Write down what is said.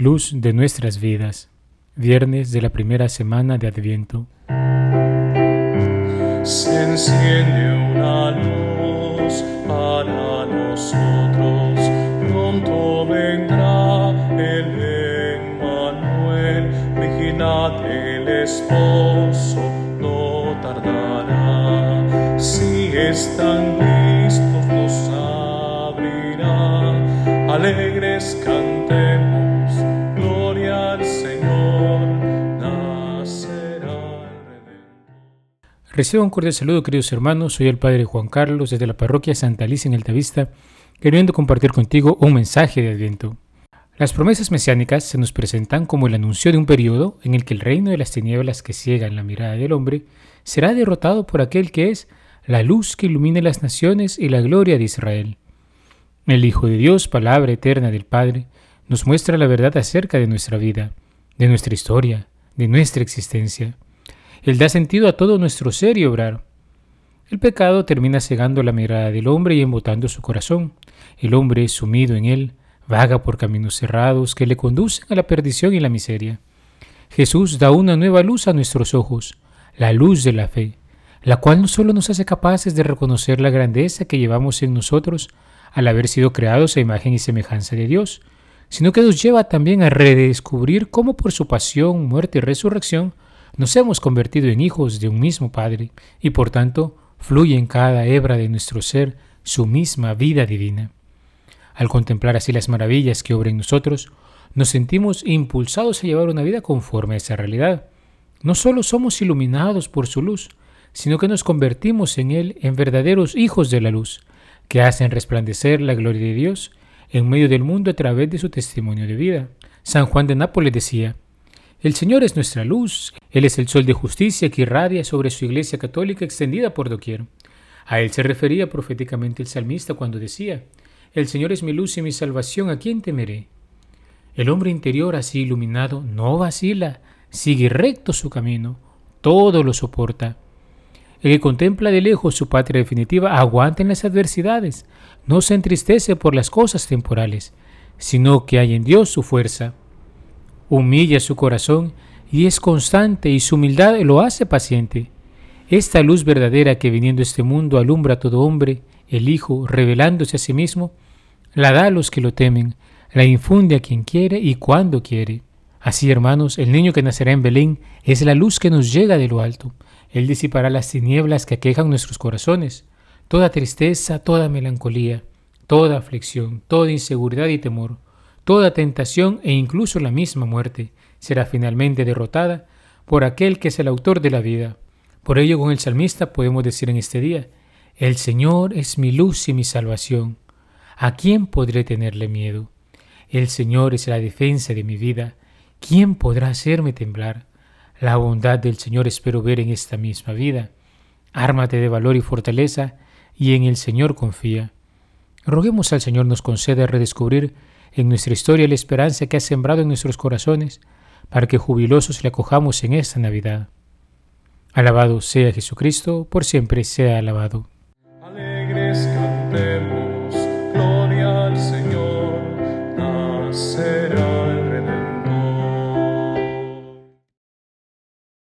luz de nuestras vidas. Viernes de la primera semana de Adviento. Se enciende una luz para nosotros, pronto vendrá el Emmanuel, vigilad el esposo, no tardará. Si están listos, alegres al Señor, nacerá un cordial saludo, queridos hermanos. Soy el Padre Juan Carlos desde la parroquia Santa Alicia en Altavista, queriendo compartir contigo un mensaje de Adviento. Las promesas mesiánicas se nos presentan como el anuncio de un periodo en el que el reino de las tinieblas que ciegan la mirada del hombre será derrotado por aquel que es la luz que ilumina las naciones y la gloria de Israel. El Hijo de Dios, palabra eterna del Padre, nos muestra la verdad acerca de nuestra vida, de nuestra historia, de nuestra existencia. Él da sentido a todo nuestro ser y obrar. El pecado termina cegando la mirada del hombre y embotando su corazón. El hombre, sumido en él, vaga por caminos cerrados que le conducen a la perdición y la miseria. Jesús da una nueva luz a nuestros ojos, la luz de la fe, la cual no solo nos hace capaces de reconocer la grandeza que llevamos en nosotros al haber sido creados a imagen y semejanza de Dios, sino que nos lleva también a redescubrir cómo por su pasión, muerte y resurrección nos hemos convertido en hijos de un mismo Padre y por tanto fluye en cada hebra de nuestro ser su misma vida divina. Al contemplar así las maravillas que obra en nosotros, nos sentimos impulsados a llevar una vida conforme a esa realidad. No solo somos iluminados por su luz, sino que nos convertimos en Él en verdaderos hijos de la luz, que hacen resplandecer la gloria de Dios en medio del mundo a través de su testimonio de vida. San Juan de Nápoles decía, El Señor es nuestra luz, Él es el sol de justicia que irradia sobre su iglesia católica extendida por doquier. A Él se refería proféticamente el salmista cuando decía, El Señor es mi luz y mi salvación, ¿a quién temeré? El hombre interior así iluminado no vacila, sigue recto su camino, todo lo soporta. El que contempla de lejos su patria definitiva aguanta en las adversidades, no se entristece por las cosas temporales, sino que hay en Dios su fuerza. Humilla su corazón y es constante y su humildad lo hace paciente. Esta luz verdadera que viniendo este mundo alumbra a todo hombre, el Hijo, revelándose a sí mismo, la da a los que lo temen, la infunde a quien quiere y cuando quiere. Así, hermanos, el niño que nacerá en Belén es la luz que nos llega de lo alto. Él disipará las tinieblas que aquejan nuestros corazones, toda tristeza, toda melancolía, toda aflicción, toda inseguridad y temor, toda tentación e incluso la misma muerte será finalmente derrotada por aquel que es el autor de la vida. Por ello, con el salmista podemos decir en este día, El Señor es mi luz y mi salvación. ¿A quién podré tenerle miedo? El Señor es la defensa de mi vida. ¿Quién podrá hacerme temblar? La bondad del Señor espero ver en esta misma vida. Ármate de valor y fortaleza y en el Señor confía. Roguemos al Señor nos conceda redescubrir en nuestra historia la esperanza que ha sembrado en nuestros corazones para que jubilosos le acojamos en esta Navidad. Alabado sea Jesucristo, por siempre sea alabado.